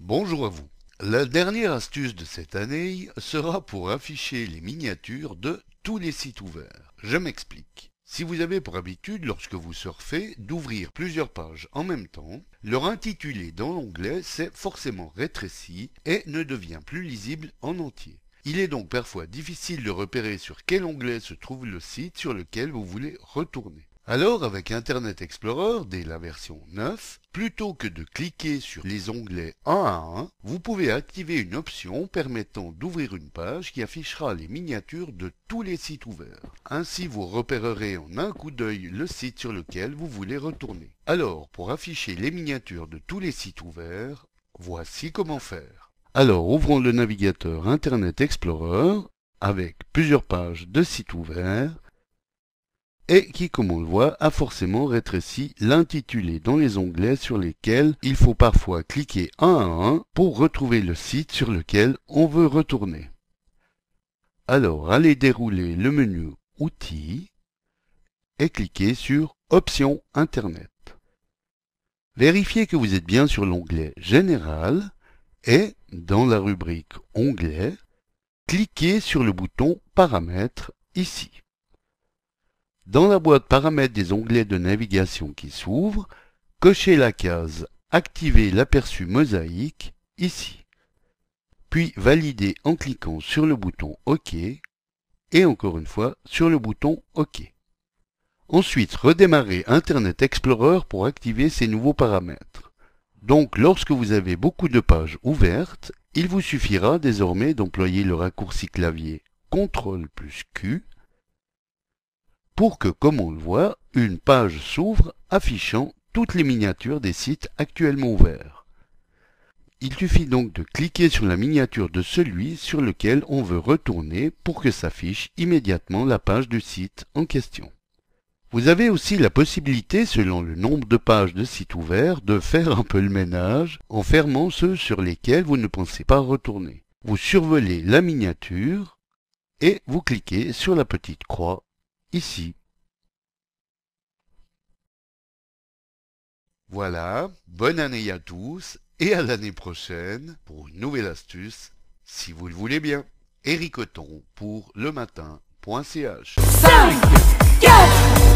Bonjour à vous. La dernière astuce de cette année sera pour afficher les miniatures de tous les sites ouverts. Je m'explique. Si vous avez pour habitude, lorsque vous surfez, d'ouvrir plusieurs pages en même temps, leur intitulé dans l'onglet s'est forcément rétréci et ne devient plus lisible en entier. Il est donc parfois difficile de repérer sur quel onglet se trouve le site sur lequel vous voulez retourner. Alors avec Internet Explorer dès la version 9, plutôt que de cliquer sur les onglets un à un, vous pouvez activer une option permettant d'ouvrir une page qui affichera les miniatures de tous les sites ouverts. Ainsi vous repérerez en un coup d'œil le site sur lequel vous voulez retourner. Alors pour afficher les miniatures de tous les sites ouverts, voici comment faire. Alors ouvrons le navigateur Internet Explorer avec plusieurs pages de sites ouverts et qui, comme on le voit, a forcément rétréci l'intitulé dans les onglets sur lesquels il faut parfois cliquer un à un pour retrouver le site sur lequel on veut retourner. Alors, allez dérouler le menu Outils et cliquez sur Options Internet. Vérifiez que vous êtes bien sur l'onglet Général et, dans la rubrique Onglets, cliquez sur le bouton Paramètres ici. Dans la boîte paramètres des onglets de navigation qui s'ouvrent, cochez la case Activer l'aperçu mosaïque ici. Puis validez en cliquant sur le bouton OK et encore une fois sur le bouton OK. Ensuite, redémarrez Internet Explorer pour activer ces nouveaux paramètres. Donc, lorsque vous avez beaucoup de pages ouvertes, il vous suffira désormais d'employer le raccourci clavier CTRL plus Q pour que, comme on le voit, une page s'ouvre affichant toutes les miniatures des sites actuellement ouverts. Il suffit donc de cliquer sur la miniature de celui sur lequel on veut retourner pour que s'affiche immédiatement la page du site en question. Vous avez aussi la possibilité, selon le nombre de pages de sites ouverts, de faire un peu le ménage en fermant ceux sur lesquels vous ne pensez pas retourner. Vous survolez la miniature et vous cliquez sur la petite croix ici. Voilà, bonne année à tous et à l'année prochaine pour une nouvelle astuce, si vous le voulez bien. Eric pour le matin.ch 5, 4, 3,